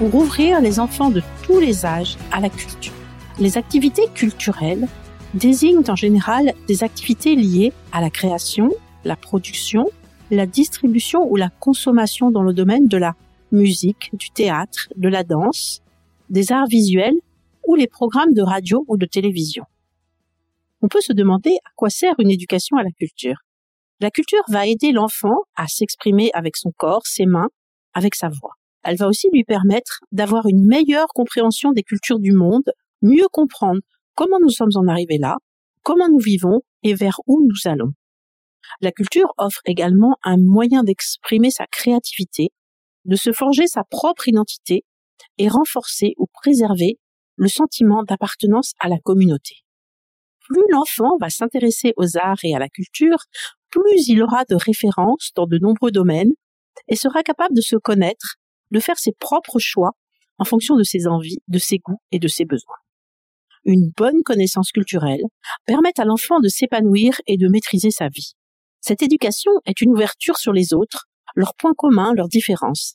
pour ouvrir les enfants de tous les âges à la culture. Les activités culturelles désignent en général des activités liées à la création, la production, la distribution ou la consommation dans le domaine de la musique, du théâtre, de la danse, des arts visuels ou les programmes de radio ou de télévision. On peut se demander à quoi sert une éducation à la culture. La culture va aider l'enfant à s'exprimer avec son corps, ses mains, avec sa voix elle va aussi lui permettre d'avoir une meilleure compréhension des cultures du monde, mieux comprendre comment nous sommes en arrivés là, comment nous vivons et vers où nous allons. La culture offre également un moyen d'exprimer sa créativité, de se forger sa propre identité et renforcer ou préserver le sentiment d'appartenance à la communauté. Plus l'enfant va s'intéresser aux arts et à la culture, plus il aura de références dans de nombreux domaines et sera capable de se connaître de faire ses propres choix en fonction de ses envies, de ses goûts et de ses besoins. Une bonne connaissance culturelle permet à l'enfant de s'épanouir et de maîtriser sa vie. Cette éducation est une ouverture sur les autres, leurs points communs, leurs différences.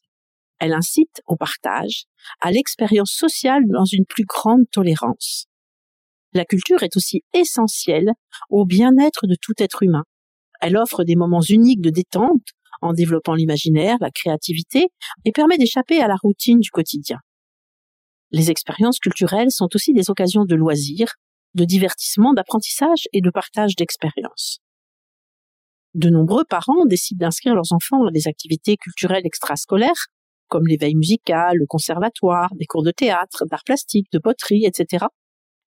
Elle incite au partage, à l'expérience sociale dans une plus grande tolérance. La culture est aussi essentielle au bien-être de tout être humain. Elle offre des moments uniques de détente en développant l'imaginaire, la créativité et permet d'échapper à la routine du quotidien. Les expériences culturelles sont aussi des occasions de loisirs, de divertissement, d'apprentissage et de partage d'expériences. De nombreux parents décident d'inscrire leurs enfants à des activités culturelles extrascolaires, comme l'éveil musical, le conservatoire, des cours de théâtre, d'art plastique, de poterie, etc.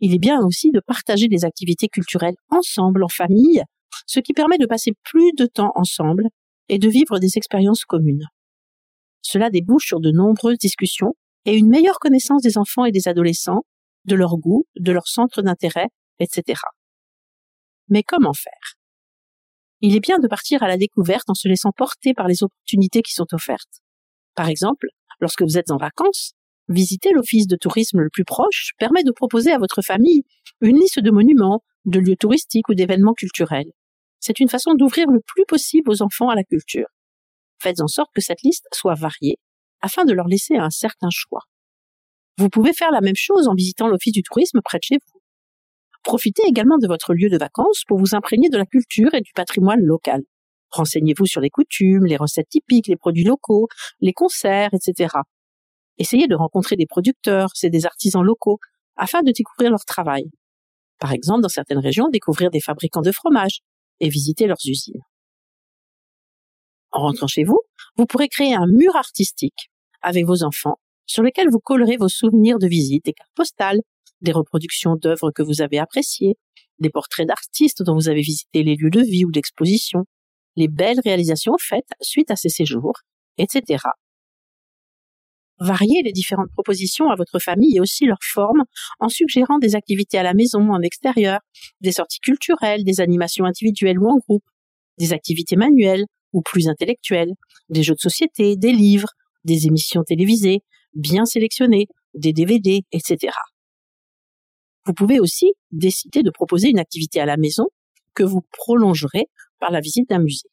Il est bien aussi de partager des activités culturelles ensemble, en famille, ce qui permet de passer plus de temps ensemble et de vivre des expériences communes. Cela débouche sur de nombreuses discussions et une meilleure connaissance des enfants et des adolescents, de leurs goûts, de leurs centres d'intérêt, etc. Mais comment faire? Il est bien de partir à la découverte en se laissant porter par les opportunités qui sont offertes. Par exemple, lorsque vous êtes en vacances, visiter l'office de tourisme le plus proche permet de proposer à votre famille une liste de monuments, de lieux touristiques ou d'événements culturels. C'est une façon d'ouvrir le plus possible aux enfants à la culture. Faites en sorte que cette liste soit variée afin de leur laisser un certain choix. Vous pouvez faire la même chose en visitant l'office du tourisme près de chez vous. Profitez également de votre lieu de vacances pour vous imprégner de la culture et du patrimoine local. Renseignez-vous sur les coutumes, les recettes typiques, les produits locaux, les concerts, etc. Essayez de rencontrer des producteurs et des artisans locaux afin de découvrir leur travail. Par exemple, dans certaines régions, découvrir des fabricants de fromage, et visiter leurs usines. En rentrant chez vous, vous pourrez créer un mur artistique avec vos enfants sur lequel vous collerez vos souvenirs de visite, des cartes postales, des reproductions d'œuvres que vous avez appréciées, des portraits d'artistes dont vous avez visité les lieux de vie ou d'exposition, les belles réalisations faites suite à ces séjours, etc. Variez les différentes propositions à votre famille et aussi leur forme en suggérant des activités à la maison, en extérieur, des sorties culturelles, des animations individuelles ou en groupe, des activités manuelles ou plus intellectuelles, des jeux de société, des livres, des émissions télévisées, bien sélectionnées, des DVD, etc. Vous pouvez aussi décider de proposer une activité à la maison que vous prolongerez par la visite d'un musée.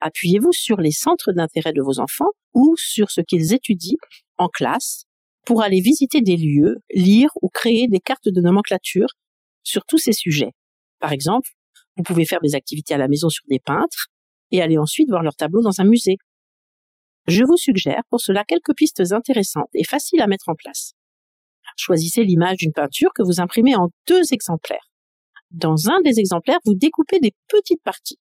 Appuyez-vous sur les centres d'intérêt de vos enfants ou sur ce qu'ils étudient en classe pour aller visiter des lieux, lire ou créer des cartes de nomenclature sur tous ces sujets. Par exemple, vous pouvez faire des activités à la maison sur des peintres et aller ensuite voir leurs tableaux dans un musée. Je vous suggère pour cela quelques pistes intéressantes et faciles à mettre en place. Choisissez l'image d'une peinture que vous imprimez en deux exemplaires. Dans un des exemplaires, vous découpez des petites parties.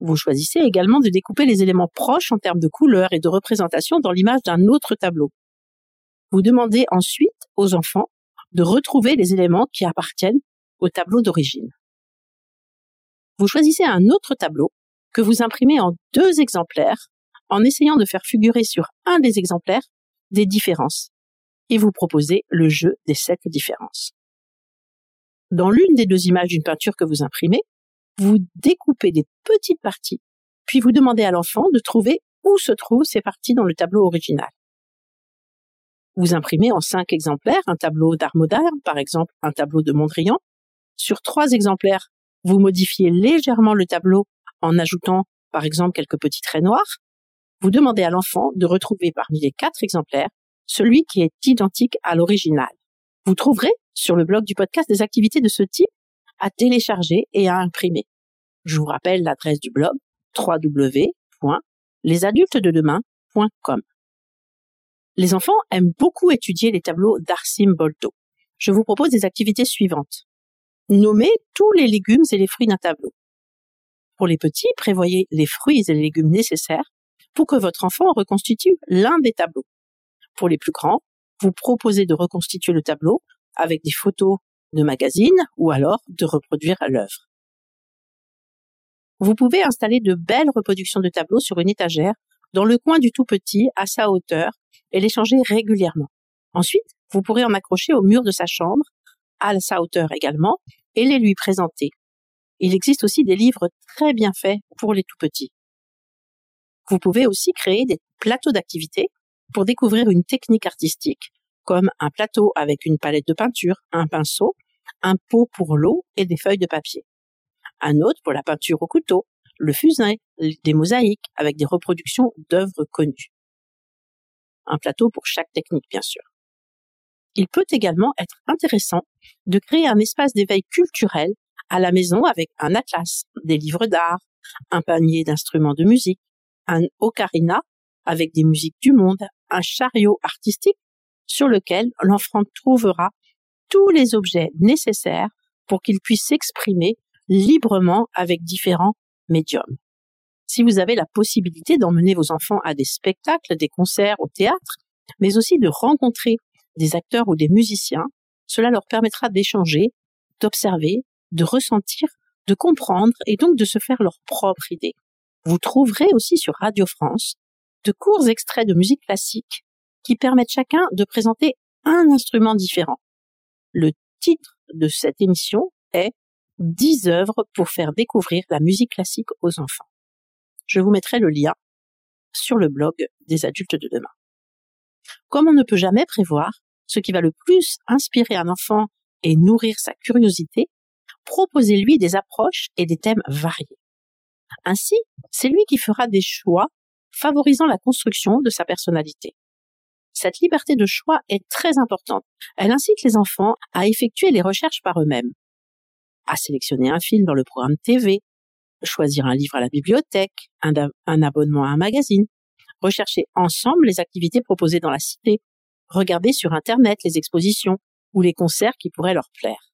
Vous choisissez également de découper les éléments proches en termes de couleur et de représentation dans l'image d'un autre tableau. Vous demandez ensuite aux enfants de retrouver les éléments qui appartiennent au tableau d'origine. Vous choisissez un autre tableau que vous imprimez en deux exemplaires en essayant de faire figurer sur un des exemplaires des différences et vous proposez le jeu des sept différences. Dans l'une des deux images d'une peinture que vous imprimez, vous découpez des petites parties, puis vous demandez à l'enfant de trouver où se trouvent ces parties dans le tableau original. Vous imprimez en cinq exemplaires un tableau d'art moderne, par exemple un tableau de Mondrian. Sur trois exemplaires, vous modifiez légèrement le tableau en ajoutant, par exemple, quelques petits traits noirs. Vous demandez à l'enfant de retrouver parmi les quatre exemplaires celui qui est identique à l'original. Vous trouverez sur le blog du podcast des activités de ce type à télécharger et à imprimer. Je vous rappelle l'adresse du blog www.lesadultesdedemain.com. Les enfants aiment beaucoup étudier les tableaux d'Arsim Bolto. Je vous propose des activités suivantes. Nommez tous les légumes et les fruits d'un tableau. Pour les petits, prévoyez les fruits et les légumes nécessaires pour que votre enfant reconstitue l'un des tableaux. Pour les plus grands, vous proposez de reconstituer le tableau avec des photos de magazines ou alors de reproduire l'œuvre. Vous pouvez installer de belles reproductions de tableaux sur une étagère dans le coin du tout petit à sa hauteur et les changer régulièrement. Ensuite, vous pourrez en accrocher au mur de sa chambre à sa hauteur également et les lui présenter. Il existe aussi des livres très bien faits pour les tout petits. Vous pouvez aussi créer des plateaux d'activités pour découvrir une technique artistique comme un plateau avec une palette de peinture, un pinceau, un pot pour l'eau et des feuilles de papier. Un autre pour la peinture au couteau, le fusain, des mosaïques avec des reproductions d'œuvres connues. Un plateau pour chaque technique, bien sûr. Il peut également être intéressant de créer un espace d'éveil culturel à la maison avec un atlas, des livres d'art, un panier d'instruments de musique, un ocarina avec des musiques du monde, un chariot artistique sur lequel l'enfant trouvera tous les objets nécessaires pour qu'il puisse s'exprimer librement avec différents médiums. Si vous avez la possibilité d'emmener vos enfants à des spectacles, des concerts, au théâtre, mais aussi de rencontrer des acteurs ou des musiciens, cela leur permettra d'échanger, d'observer, de ressentir, de comprendre et donc de se faire leur propre idée. Vous trouverez aussi sur Radio France de courts extraits de musique classique qui permettent chacun de présenter un instrument différent. Le titre de cette émission est 10 œuvres pour faire découvrir la musique classique aux enfants. Je vous mettrai le lien sur le blog des adultes de demain. Comme on ne peut jamais prévoir ce qui va le plus inspirer un enfant et nourrir sa curiosité, proposez-lui des approches et des thèmes variés. Ainsi, c'est lui qui fera des choix favorisant la construction de sa personnalité. Cette liberté de choix est très importante. Elle incite les enfants à effectuer les recherches par eux-mêmes, à sélectionner un film dans le programme TV, choisir un livre à la bibliothèque, un, abonnement à un magazine, rechercher ensemble les activités proposées dans la cité, regarder sur Internet les expositions ou les concerts qui pourraient leur plaire.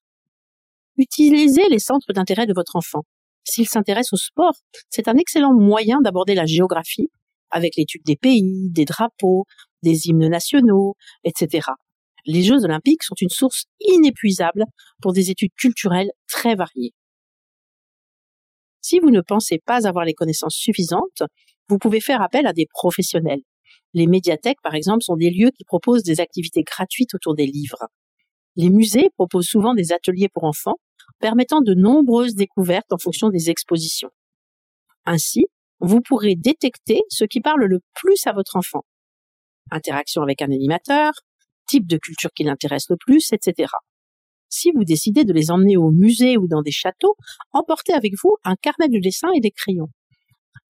Utilisez les centres d'intérêt de votre enfant. S'il s'intéresse au sport, c'est un excellent moyen d'aborder la géographie avec l'étude des pays, des drapeaux, des hymnes nationaux, etc. Les Jeux olympiques sont une source inépuisable pour des études culturelles très variées. Si vous ne pensez pas avoir les connaissances suffisantes, vous pouvez faire appel à des professionnels. Les médiathèques, par exemple, sont des lieux qui proposent des activités gratuites autour des livres. Les musées proposent souvent des ateliers pour enfants, permettant de nombreuses découvertes en fonction des expositions. Ainsi, vous pourrez détecter ce qui parle le plus à votre enfant. Interaction avec un animateur, type de culture qui l'intéresse le plus, etc. Si vous décidez de les emmener au musée ou dans des châteaux, emportez avec vous un carnet de dessin et des crayons.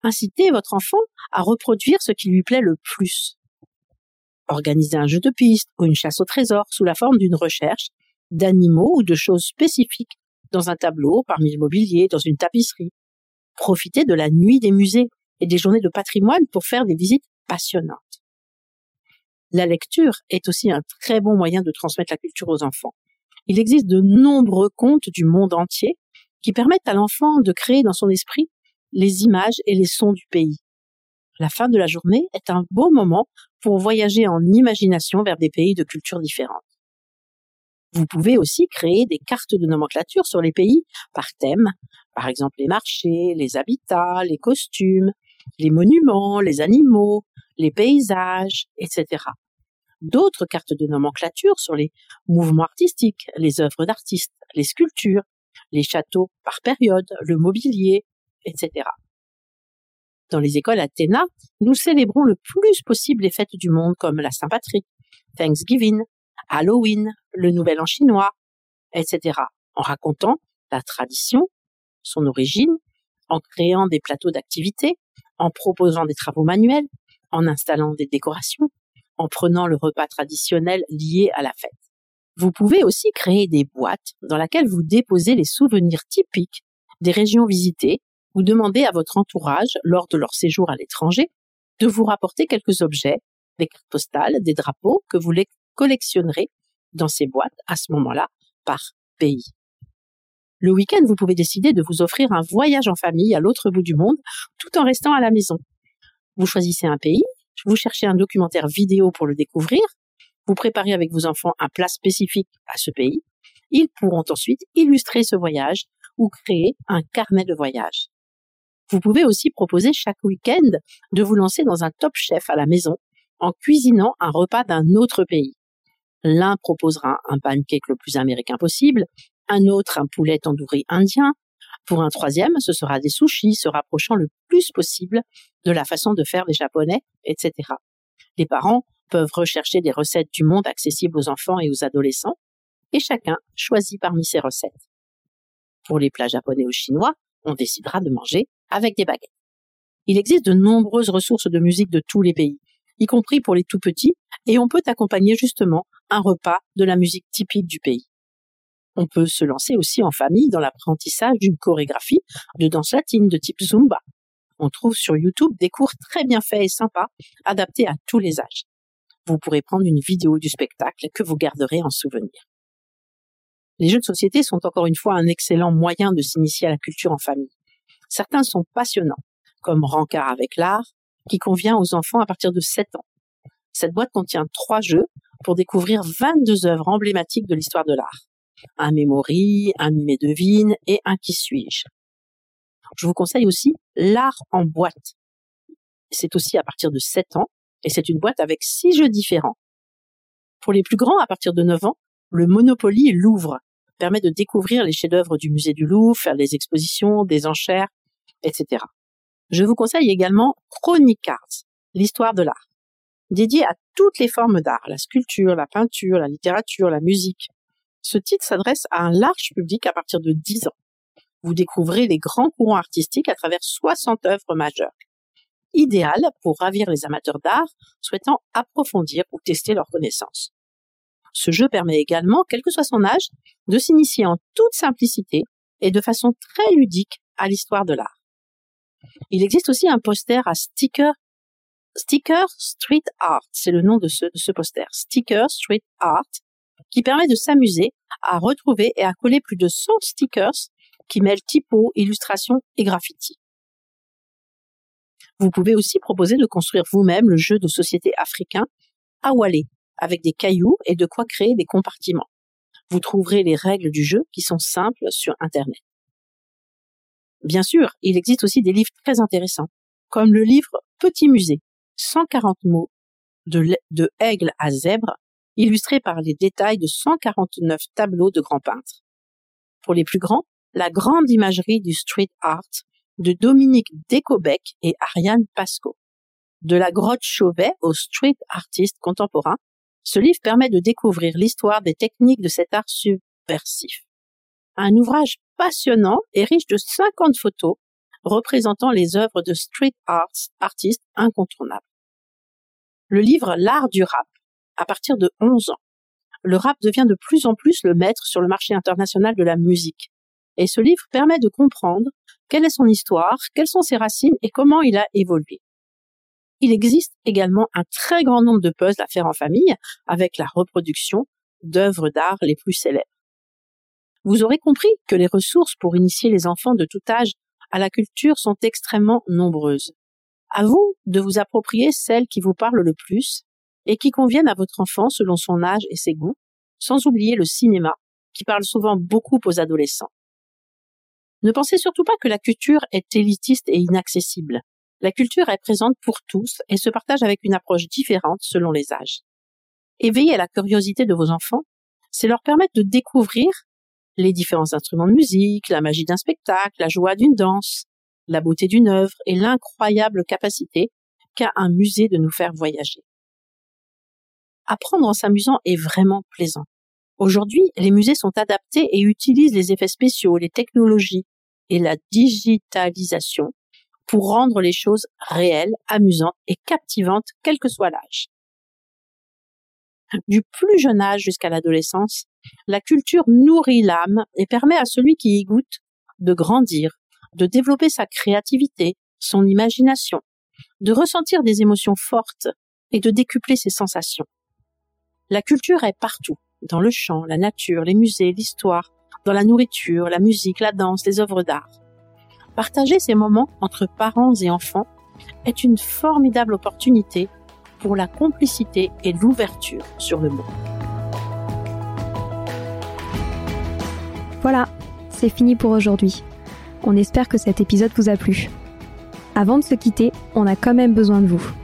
Incitez votre enfant à reproduire ce qui lui plaît le plus. Organisez un jeu de piste ou une chasse au trésor sous la forme d'une recherche d'animaux ou de choses spécifiques dans un tableau, parmi le mobilier, dans une tapisserie. Profitez de la nuit des musées et des journées de patrimoine pour faire des visites passionnantes. La lecture est aussi un très bon moyen de transmettre la culture aux enfants. Il existe de nombreux contes du monde entier qui permettent à l'enfant de créer dans son esprit les images et les sons du pays. La fin de la journée est un beau moment pour voyager en imagination vers des pays de cultures différentes. Vous pouvez aussi créer des cartes de nomenclature sur les pays par thème, par exemple les marchés, les habitats, les costumes, les monuments, les animaux, les paysages, etc. D'autres cartes de nomenclature sur les mouvements artistiques, les œuvres d'artistes, les sculptures, les châteaux par période, le mobilier, etc. Dans les écoles Athéna, nous célébrons le plus possible les fêtes du monde comme la Saint-Patrick, Thanksgiving, Halloween, le Nouvel An chinois, etc. En racontant la tradition, son origine, en créant des plateaux d'activités, en proposant des travaux manuels, en installant des décorations, en prenant le repas traditionnel lié à la fête. Vous pouvez aussi créer des boîtes dans lesquelles vous déposez les souvenirs typiques des régions visitées ou demander à votre entourage, lors de leur séjour à l'étranger, de vous rapporter quelques objets, des cartes postales, des drapeaux que vous les collectionnerez dans ces boîtes à ce moment-là par pays. Le week-end, vous pouvez décider de vous offrir un voyage en famille à l'autre bout du monde tout en restant à la maison. Vous choisissez un pays, vous cherchez un documentaire vidéo pour le découvrir, vous préparez avec vos enfants un plat spécifique à ce pays. Ils pourront ensuite illustrer ce voyage ou créer un carnet de voyage. Vous pouvez aussi proposer chaque week-end de vous lancer dans un top chef à la maison en cuisinant un repas d'un autre pays. L'un proposera un pancake le plus américain possible, un autre un poulet tandoori indien. Pour un troisième, ce sera des sushis se rapprochant le plus possible de la façon de faire des japonais, etc. Les parents peuvent rechercher des recettes du monde accessibles aux enfants et aux adolescents, et chacun choisit parmi ces recettes. Pour les plats japonais ou chinois, on décidera de manger avec des baguettes. Il existe de nombreuses ressources de musique de tous les pays, y compris pour les tout petits, et on peut accompagner justement un repas de la musique typique du pays. On peut se lancer aussi en famille dans l'apprentissage d'une chorégraphie de danse latine de type Zumba. On trouve sur YouTube des cours très bien faits et sympas, adaptés à tous les âges. Vous pourrez prendre une vidéo du spectacle que vous garderez en souvenir. Les jeux de société sont encore une fois un excellent moyen de s'initier à la culture en famille. Certains sont passionnants, comme Rancard avec l'art, qui convient aux enfants à partir de 7 ans. Cette boîte contient trois jeux pour découvrir 22 œuvres emblématiques de l'histoire de l'art. Un mémory, un mimé devine et un qui suis-je. Je vous conseille aussi l'art en boîte. C'est aussi à partir de 7 ans et c'est une boîte avec six jeux différents. Pour les plus grands, à partir de 9 ans, le Monopoly Louvre permet de découvrir les chefs-d'œuvre du musée du Louvre, faire des expositions, des enchères, etc. Je vous conseille également Chronic Arts, l'histoire de l'art, dédié à toutes les formes d'art, la sculpture, la peinture, la littérature, la musique. Ce titre s'adresse à un large public à partir de 10 ans. Vous découvrez les grands courants artistiques à travers 60 œuvres majeures. Idéal pour ravir les amateurs d'art souhaitant approfondir ou tester leurs connaissances. Ce jeu permet également, quel que soit son âge, de s'initier en toute simplicité et de façon très ludique à l'histoire de l'art. Il existe aussi un poster à sticker, street art, c'est le nom de ce, de ce poster, sticker street art, qui permet de s'amuser à retrouver et à coller plus de 100 stickers qui mêlent typo, illustration et graffiti. Vous pouvez aussi proposer de construire vous-même le jeu de société africain Awale, avec des cailloux et de quoi créer des compartiments. Vous trouverez les règles du jeu qui sont simples sur Internet. Bien sûr, il existe aussi des livres très intéressants, comme le livre Petit musée, 140 mots de, de aigle à zèbre, illustré par les détails de 149 tableaux de grands peintres. Pour les plus grands, la grande imagerie du street art de Dominique Decobec et Ariane Pasco. De la grotte Chauvet au street artiste contemporain, ce livre permet de découvrir l'histoire des techniques de cet art subversif. Un ouvrage passionnant et riche de 50 photos représentant les œuvres de street arts artistes incontournables. Le livre L'art du rap, à partir de 11 ans. Le rap devient de plus en plus le maître sur le marché international de la musique. Et ce livre permet de comprendre quelle est son histoire, quelles sont ses racines et comment il a évolué. Il existe également un très grand nombre de puzzles à faire en famille avec la reproduction d'œuvres d'art les plus célèbres. Vous aurez compris que les ressources pour initier les enfants de tout âge à la culture sont extrêmement nombreuses. À vous de vous approprier celles qui vous parlent le plus et qui conviennent à votre enfant selon son âge et ses goûts, sans oublier le cinéma, qui parle souvent beaucoup aux adolescents. Ne pensez surtout pas que la culture est élitiste et inaccessible. La culture est présente pour tous et se partage avec une approche différente selon les âges. Éveiller la curiosité de vos enfants, c'est leur permettre de découvrir les différents instruments de musique, la magie d'un spectacle, la joie d'une danse, la beauté d'une œuvre et l'incroyable capacité qu'a un musée de nous faire voyager. Apprendre en s'amusant est vraiment plaisant. Aujourd'hui, les musées sont adaptés et utilisent les effets spéciaux, les technologies et la digitalisation pour rendre les choses réelles, amusantes et captivantes, quel que soit l'âge. Du plus jeune âge jusqu'à l'adolescence, la culture nourrit l'âme et permet à celui qui y goûte de grandir, de développer sa créativité, son imagination, de ressentir des émotions fortes et de décupler ses sensations. La culture est partout, dans le chant, la nature, les musées, l'histoire, dans la nourriture, la musique, la danse, les œuvres d'art. Partager ces moments entre parents et enfants est une formidable opportunité pour la complicité et l'ouverture sur le monde. Voilà, c'est fini pour aujourd'hui. On espère que cet épisode vous a plu. Avant de se quitter, on a quand même besoin de vous.